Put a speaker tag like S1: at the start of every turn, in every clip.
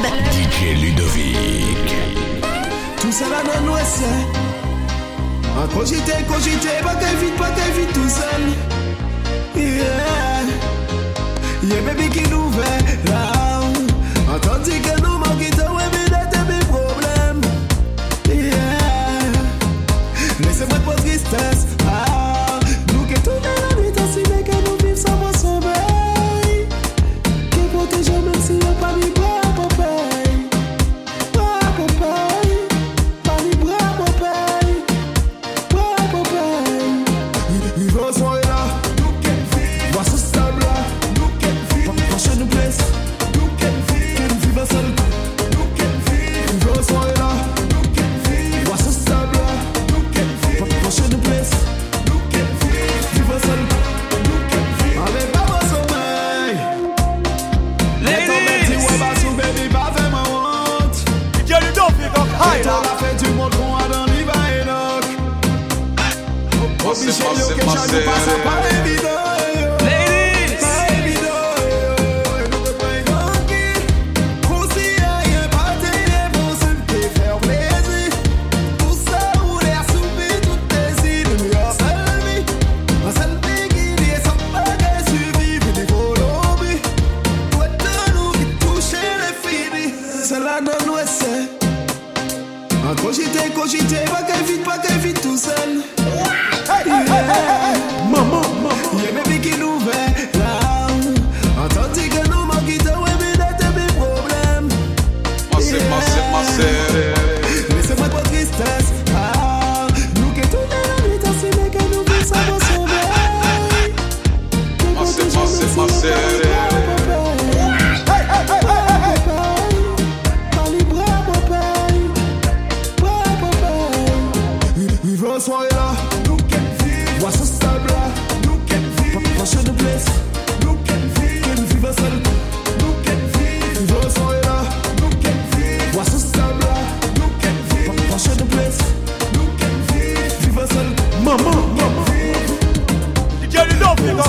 S1: club.
S2: DJ Ludovick.
S3: Tout ça là dans nous c'est. Ah,
S4: en
S3: cogité, cogité, pas qu'elle vite, pas qu'elle vite tout seul. Yeah. Yeah, baby qui nous fait là. Entendu que nous manquons de ouais,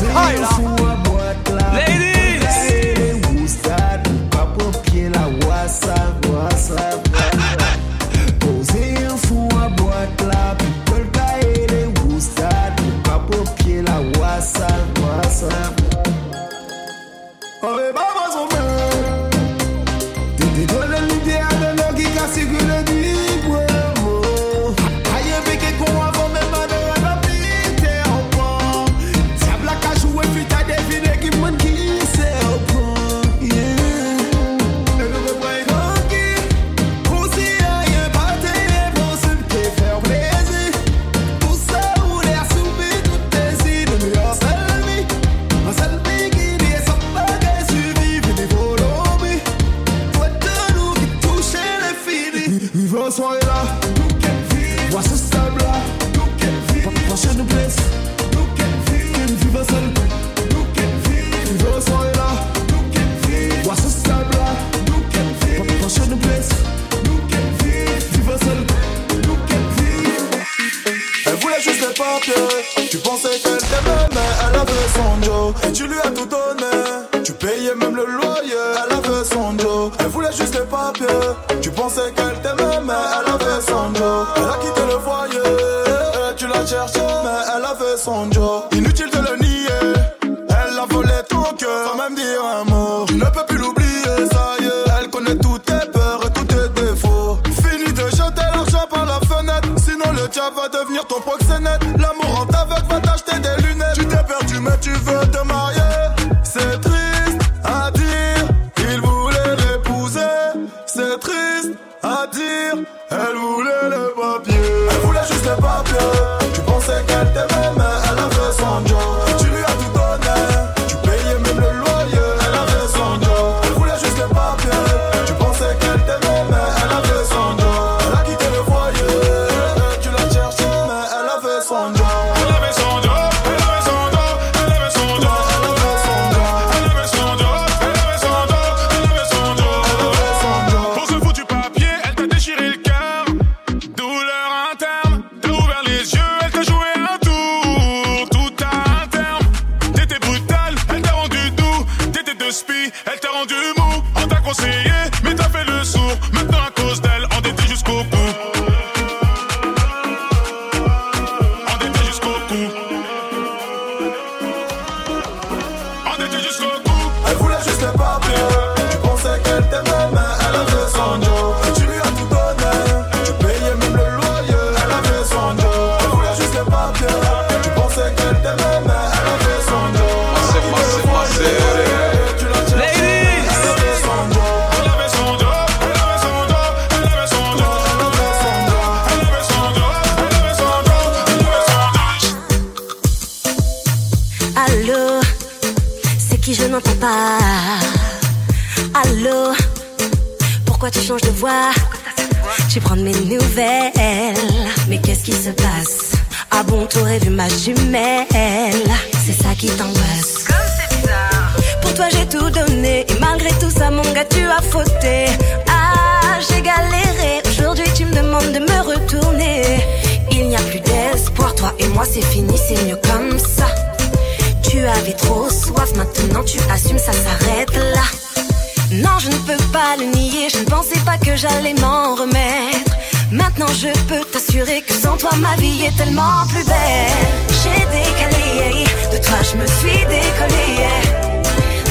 S3: 太了。
S5: Elle voulait juste les papiers. Tu pensais qu'elle t'aimait, mais elle avait son Joe. Et tu lui as tout donné. Tu payais même le loyer. Elle avait son Joe. Elle voulait juste les papiers. Tu pensais qu'elle t'aimait, mais elle avait son Joe. Elle a quitté le foyer. Tu l'as cherché, mais elle avait son Joe. Inutile de le nier. Elle a volé ton cœur, sans même dire un mot. Tu ne peux plus l'oublier, ça y est. Elle connaît toutes tes peurs et tous tes défauts. Fini de jeter l'argent par la fenêtre. Sinon, le diable va devenir ton proxénète. L'amour en t'aveugle
S1: pourquoi tu changes de voix? Tu prends de mes nouvelles. Mais qu'est-ce qui se passe? Ah bon, t'aurais vu ma jumelle C'est ça qui t'angoisse. Pour toi j'ai tout donné et malgré tout ça mon gars tu as fauté. Ah j'ai galéré, aujourd'hui tu me demandes de me retourner. Il n'y a plus d'espoir, toi et moi c'est fini, c'est mieux comme ça. Tu avais trop soif, maintenant tu assumes, ça s'arrête là. Non, je ne peux pas le nier, je ne pensais pas que j'allais m'en remettre. Maintenant je peux t'assurer que sans toi ma vie est tellement plus belle. J'ai décalé, de toi je me suis décollé.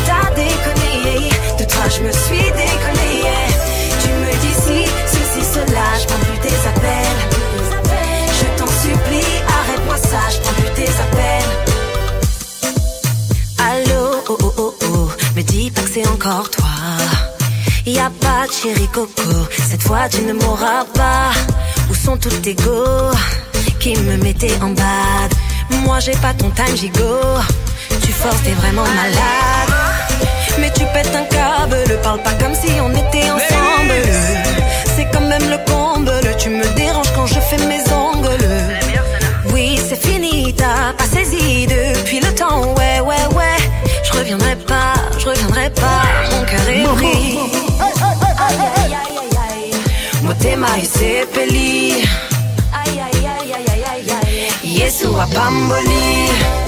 S1: T'as déconné, de toi je me suis décollé. Tu me dis si, ceci, cela, je prends plus tes appels. Encore toi. Y a pas de chéri coco, cette fois tu ne m'auras pas. Où sont tous tes go qui me mettaient en bad? Moi j'ai pas ton time gigot, tu forces, t'es vraiment malade. Mais tu pètes un câble, parle pas comme si on était ensemble. Aïe. Yesu apamboli.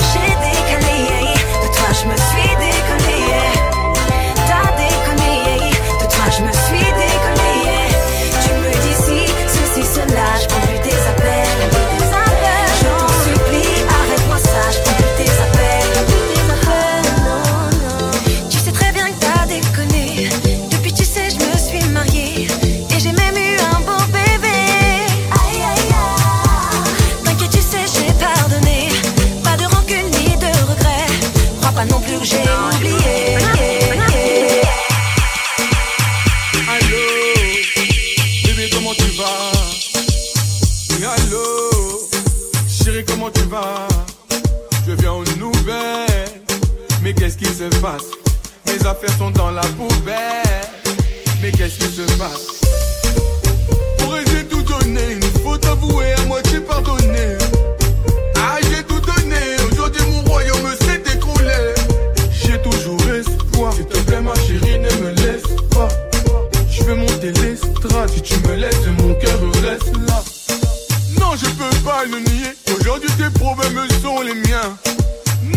S6: Passe j'ai tout donné, une faute avouée, à moitié pardonnée. Ah, j'ai tout donné, aujourd'hui mon royaume s'est écroulé. J'ai toujours espoir, s'il te plaît ma chérie, ne me laisse pas. Je veux monter l'estrade, si tu me laisses, mon cœur reste là. Non, je peux pas le nier, aujourd'hui tes problèmes sont les miens.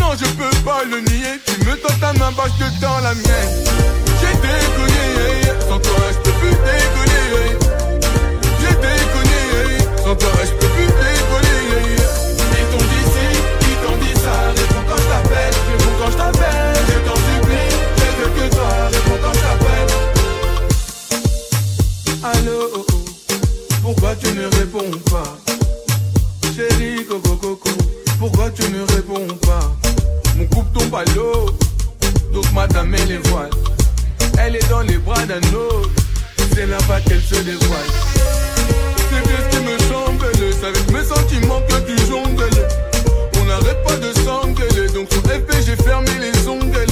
S6: Non, je peux pas le nier, tu me tends ta main, bah je te la mienne. Pourquoi tu ne réponds pas? Mon coupe tombe à l'eau, donc madame elle les voile. Elle est dans les bras d'un autre, c'est là-bas qu'elle se dévoile. C'est bien ce qui me semble, c'est avec mes sentiments que tu jongles. On n'arrête pas de s'engueuler, donc sur FP j'ai fermé les ongles.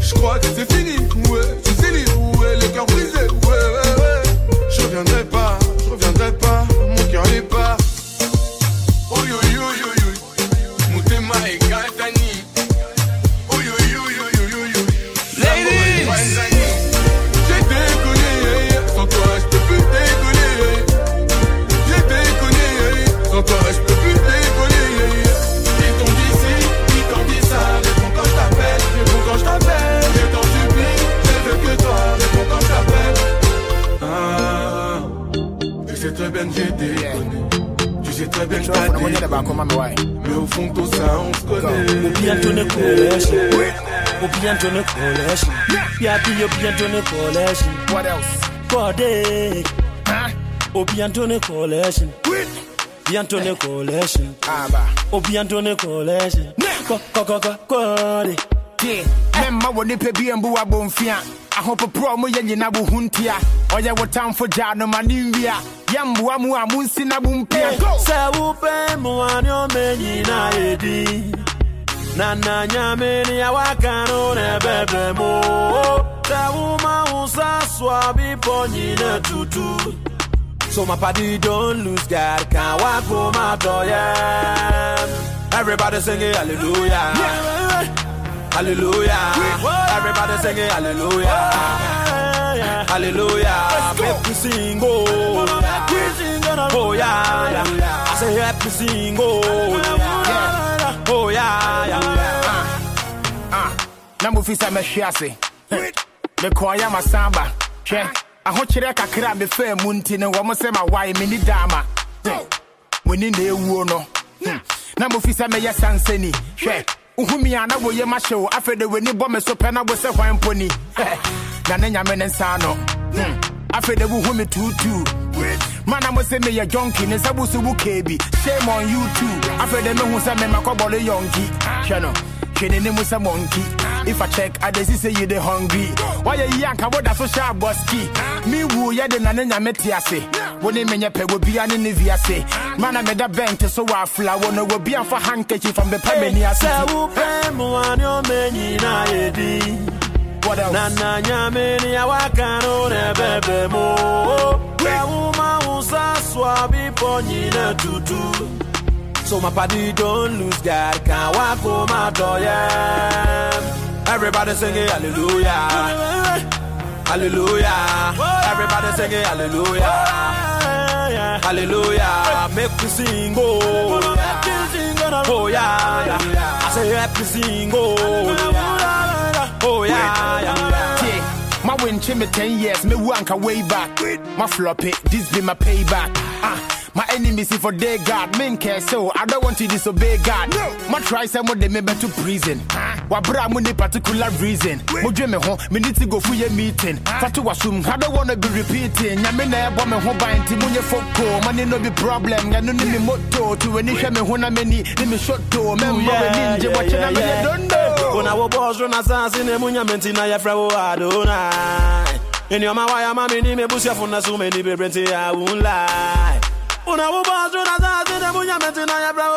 S6: Je crois que c'est fini, ouais, je suis libre, ouais, le cœur brisé, ouais, ouais, bien que t'as déconné. Mais au fond, tout ça, on se connaît.
S7: bientôt ne collection. Au bientôt ne collection. Y'a dit au bientôt ne collection. What else? Body. Au bientôt ne collection. Bientôt ne collection. Au ah, bientôt ne collection. Ko ko ko ko ko.
S8: mɛmma wɔ nipa bi mbu abɔmfia ahopoporɔ mo yɛ nyina wo ho ntia ɔyɛ wo tamfo gyaa no ma ne nwia yɛmboa mu a monsi na mo mpia
S7: Sɛ wopɛ mmoa ne ɔma nyinaa yɛdi na na nyame ni awaka no na bebe mo. Ta uma usa swabi ponyina tutu. So my party don't lose God can't walk for my door yeah. Everybody singing hallelujah. Hallelujah. Everybody singing hallelujah hallelujah. Make we sing oh oh yeah, yeah. I say happy sing oh yeah. Oh yeah yeah.
S8: Ah, na mufisa mɛhwe ase mekɔɔ yɛ masamba hwɛ ahokyerɛ kakra a mefaa mu nti no wɔm sɛ mawae menni daama muni na ɛwuo no Hmm. na mofisa mɛyɛ sansani hwɛ wohumi a na woyɛ mahyɛ wo afei de w'ani bɔ me so pɛ na wo sɛ hwan mpo ni na ne nyame ne nsa no Hmm. afei de wohu me tuutuu mana mo sɛ meyɛ jonki ne nsa bo so wo kee bi shame on you too. Afei de mehu sɛ memakɔbɔle yɔnki ah. hwɛ no hwɛ n'anim sɛ monkey. Ah. If i check i dey see say you dey hungry. Wayɛ yi anka woda so hyɛ abɔski ah. me wu yɛde na ne nyame te ase. Wo ne menyɛ pɛ wobia ne ne viase mana meda bɛnte so wɔ afla wo no wobia mfa handkerchief from the pɛ m'ani ase.
S7: sɛ wopɛ mmoa ne ɔma nyinaa yɛdi? Na na nyame ni awaka no na bebe mo. Ya uma usa swabi ponyina tutu. So my party don't lose God can't walk for my door yeah. Everybody singing hallelujah. Hallelujah. Everybody singing hallelujah. Hallelujah. Make we sing oh oh yeah, yeah. I say happy sing oh yeah.
S8: Win me 10 years, me wanka way back. My floppy, this be my payback. Ah, my enemies see for day God, men care so I don't want to disobey God. No. My try some of them me to prison. Wabra mo ni particular reason. Mo dwe me ho, me need to go for your meeting. Ah. Fatu wasum, I don't wanna be repeating. Nyame na ebo me ho ban ti munye foko. Money no be problem, ya no ni me moto. To any hwe me ho na mani, ni me shot to. Member we ninja, watch na me don't know.
S7: Una wo boss run asasi ne munya menti na ya fra wo Adonai. Any of my wire mami ni me busia funa so many be brenti I won't lie. Una wo boss run asasi ne munya menti na ya fra